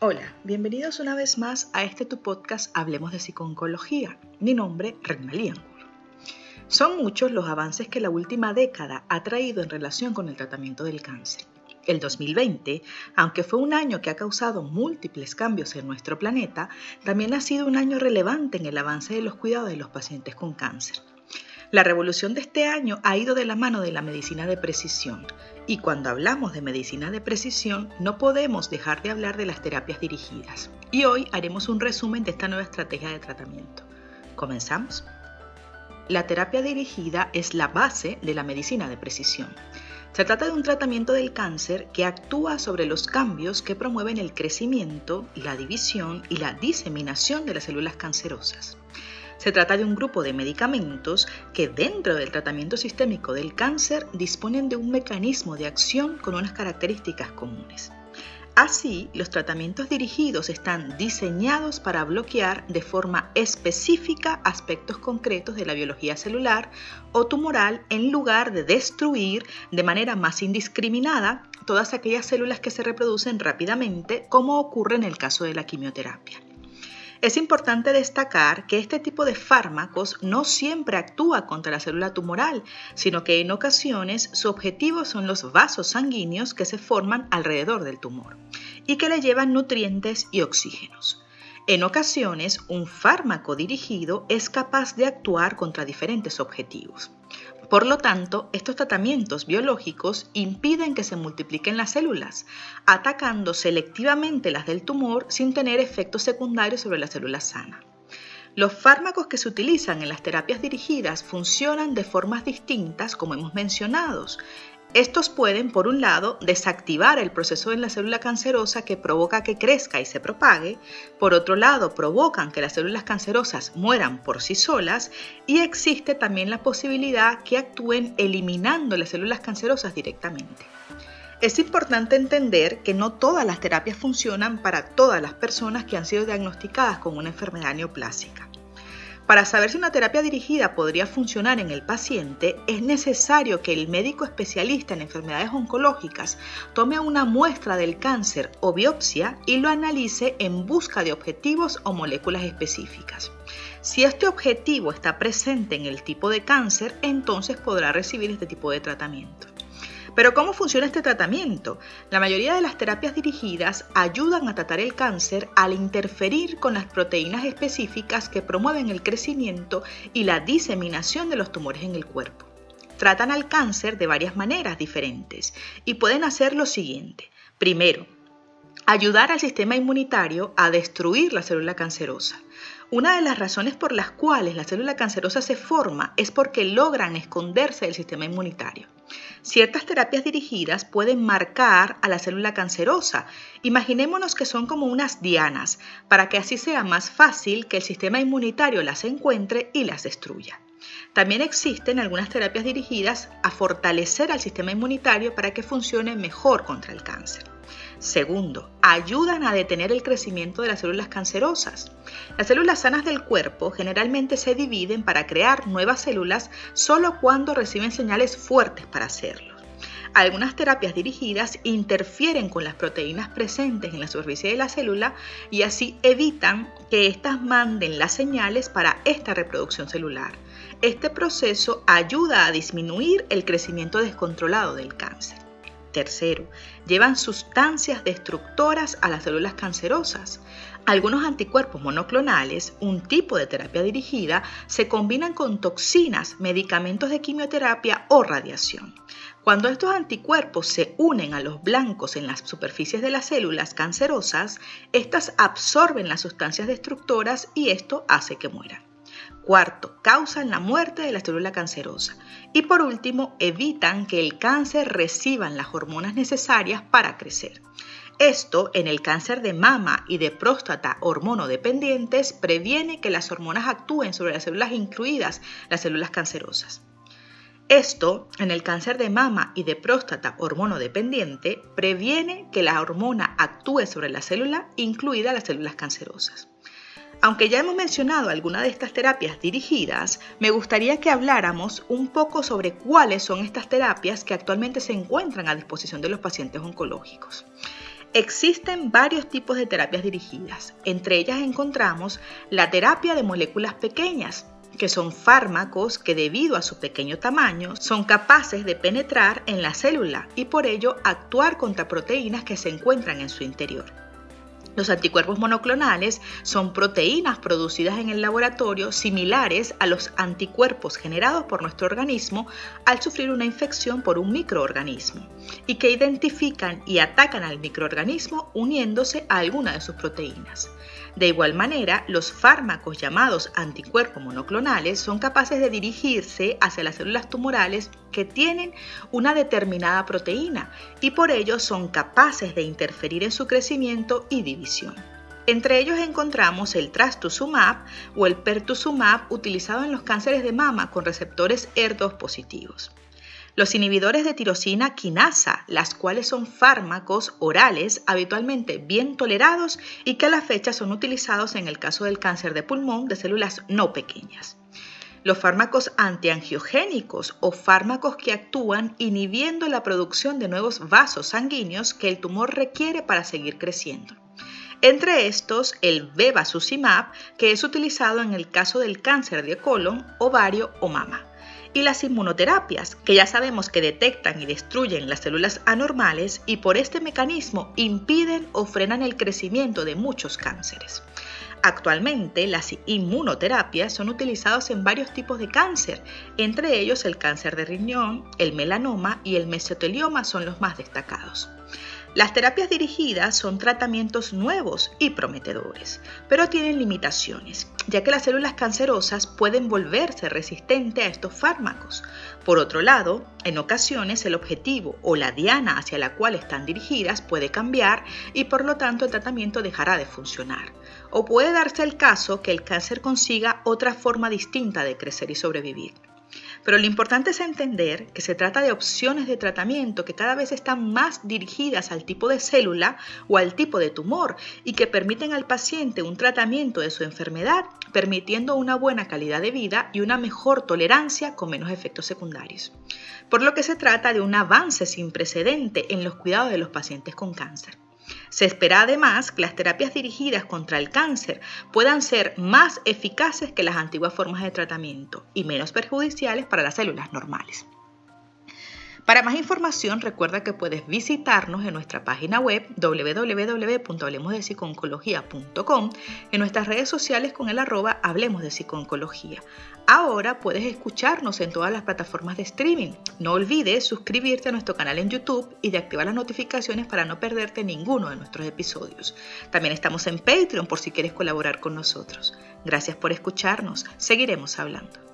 Hola, bienvenidos una vez más a este tu podcast Hablemos de Psiconcología. Mi nombre, Renalí Son muchos los avances que la última década ha traído en relación con el tratamiento del cáncer. El 2020, aunque fue un año que ha causado múltiples cambios en nuestro planeta, también ha sido un año relevante en el avance de los cuidados de los pacientes con cáncer. La revolución de este año ha ido de la mano de la medicina de precisión. Y cuando hablamos de medicina de precisión, no podemos dejar de hablar de las terapias dirigidas. Y hoy haremos un resumen de esta nueva estrategia de tratamiento. ¿Comenzamos? La terapia dirigida es la base de la medicina de precisión. Se trata de un tratamiento del cáncer que actúa sobre los cambios que promueven el crecimiento, la división y la diseminación de las células cancerosas. Se trata de un grupo de medicamentos que dentro del tratamiento sistémico del cáncer disponen de un mecanismo de acción con unas características comunes. Así, los tratamientos dirigidos están diseñados para bloquear de forma específica aspectos concretos de la biología celular o tumoral en lugar de destruir de manera más indiscriminada todas aquellas células que se reproducen rápidamente, como ocurre en el caso de la quimioterapia. Es importante destacar que este tipo de fármacos no siempre actúa contra la célula tumoral, sino que en ocasiones su objetivo son los vasos sanguíneos que se forman alrededor del tumor y que le llevan nutrientes y oxígenos. En ocasiones, un fármaco dirigido es capaz de actuar contra diferentes objetivos. Por lo tanto, estos tratamientos biológicos impiden que se multipliquen las células, atacando selectivamente las del tumor sin tener efectos secundarios sobre la célula sana. Los fármacos que se utilizan en las terapias dirigidas funcionan de formas distintas, como hemos mencionado, estos pueden, por un lado, desactivar el proceso en la célula cancerosa que provoca que crezca y se propague, por otro lado, provocan que las células cancerosas mueran por sí solas y existe también la posibilidad que actúen eliminando las células cancerosas directamente. Es importante entender que no todas las terapias funcionan para todas las personas que han sido diagnosticadas con una enfermedad neoplásica. Para saber si una terapia dirigida podría funcionar en el paciente, es necesario que el médico especialista en enfermedades oncológicas tome una muestra del cáncer o biopsia y lo analice en busca de objetivos o moléculas específicas. Si este objetivo está presente en el tipo de cáncer, entonces podrá recibir este tipo de tratamiento. Pero ¿cómo funciona este tratamiento? La mayoría de las terapias dirigidas ayudan a tratar el cáncer al interferir con las proteínas específicas que promueven el crecimiento y la diseminación de los tumores en el cuerpo. Tratan al cáncer de varias maneras diferentes y pueden hacer lo siguiente. Primero, ayudar al sistema inmunitario a destruir la célula cancerosa. Una de las razones por las cuales la célula cancerosa se forma es porque logran esconderse del sistema inmunitario. Ciertas terapias dirigidas pueden marcar a la célula cancerosa. Imaginémonos que son como unas dianas, para que así sea más fácil que el sistema inmunitario las encuentre y las destruya. También existen algunas terapias dirigidas a fortalecer al sistema inmunitario para que funcione mejor contra el cáncer. Segundo, ayudan a detener el crecimiento de las células cancerosas. Las células sanas del cuerpo generalmente se dividen para crear nuevas células solo cuando reciben señales fuertes para hacerlo. Algunas terapias dirigidas interfieren con las proteínas presentes en la superficie de la célula y así evitan que éstas manden las señales para esta reproducción celular. Este proceso ayuda a disminuir el crecimiento descontrolado del cáncer. Tercero, llevan sustancias destructoras a las células cancerosas. Algunos anticuerpos monoclonales, un tipo de terapia dirigida, se combinan con toxinas, medicamentos de quimioterapia o radiación. Cuando estos anticuerpos se unen a los blancos en las superficies de las células cancerosas, estas absorben las sustancias destructoras y esto hace que mueran. Cuarto, causan la muerte de la célula cancerosa. Y por último, evitan que el cáncer reciba las hormonas necesarias para crecer. Esto, en el cáncer de mama y de próstata hormonodependientes, previene que las hormonas actúen sobre las células incluidas las células cancerosas. Esto, en el cáncer de mama y de próstata hormonodependiente, previene que la hormona actúe sobre la célula, incluida las células cancerosas. Aunque ya hemos mencionado algunas de estas terapias dirigidas, me gustaría que habláramos un poco sobre cuáles son estas terapias que actualmente se encuentran a disposición de los pacientes oncológicos. Existen varios tipos de terapias dirigidas. Entre ellas encontramos la terapia de moléculas pequeñas, que son fármacos que debido a su pequeño tamaño son capaces de penetrar en la célula y por ello actuar contra proteínas que se encuentran en su interior. Los anticuerpos monoclonales son proteínas producidas en el laboratorio similares a los anticuerpos generados por nuestro organismo al sufrir una infección por un microorganismo y que identifican y atacan al microorganismo uniéndose a alguna de sus proteínas. De igual manera, los fármacos llamados anticuerpos monoclonales son capaces de dirigirse hacia las células tumorales que tienen una determinada proteína y por ello son capaces de interferir en su crecimiento y división. Entre ellos encontramos el trastuzumab o el pertuzumab utilizado en los cánceres de mama con receptores ER2 positivos. Los inhibidores de tirosina quinasa, las cuales son fármacos orales habitualmente bien tolerados y que a la fecha son utilizados en el caso del cáncer de pulmón de células no pequeñas. Los fármacos antiangiogénicos o fármacos que actúan inhibiendo la producción de nuevos vasos sanguíneos que el tumor requiere para seguir creciendo. Entre estos, el bevacizumab, que es utilizado en el caso del cáncer de colon, ovario o mama y las inmunoterapias, que ya sabemos que detectan y destruyen las células anormales y por este mecanismo impiden o frenan el crecimiento de muchos cánceres. Actualmente las inmunoterapias son utilizadas en varios tipos de cáncer, entre ellos el cáncer de riñón, el melanoma y el mesotelioma son los más destacados. Las terapias dirigidas son tratamientos nuevos y prometedores, pero tienen limitaciones, ya que las células cancerosas pueden volverse resistentes a estos fármacos. Por otro lado, en ocasiones el objetivo o la diana hacia la cual están dirigidas puede cambiar y por lo tanto el tratamiento dejará de funcionar. O puede darse el caso que el cáncer consiga otra forma distinta de crecer y sobrevivir. Pero lo importante es entender que se trata de opciones de tratamiento que cada vez están más dirigidas al tipo de célula o al tipo de tumor y que permiten al paciente un tratamiento de su enfermedad, permitiendo una buena calidad de vida y una mejor tolerancia con menos efectos secundarios. Por lo que se trata de un avance sin precedente en los cuidados de los pacientes con cáncer. Se espera además que las terapias dirigidas contra el cáncer puedan ser más eficaces que las antiguas formas de tratamiento y menos perjudiciales para las células normales. Para más información recuerda que puedes visitarnos en nuestra página web www.hablemosdepsiconcología.com, en nuestras redes sociales con el arroba Hablemos de Psiconcología. Ahora puedes escucharnos en todas las plataformas de streaming. No olvides suscribirte a nuestro canal en YouTube y de activar las notificaciones para no perderte ninguno de nuestros episodios. También estamos en Patreon por si quieres colaborar con nosotros. Gracias por escucharnos. Seguiremos hablando.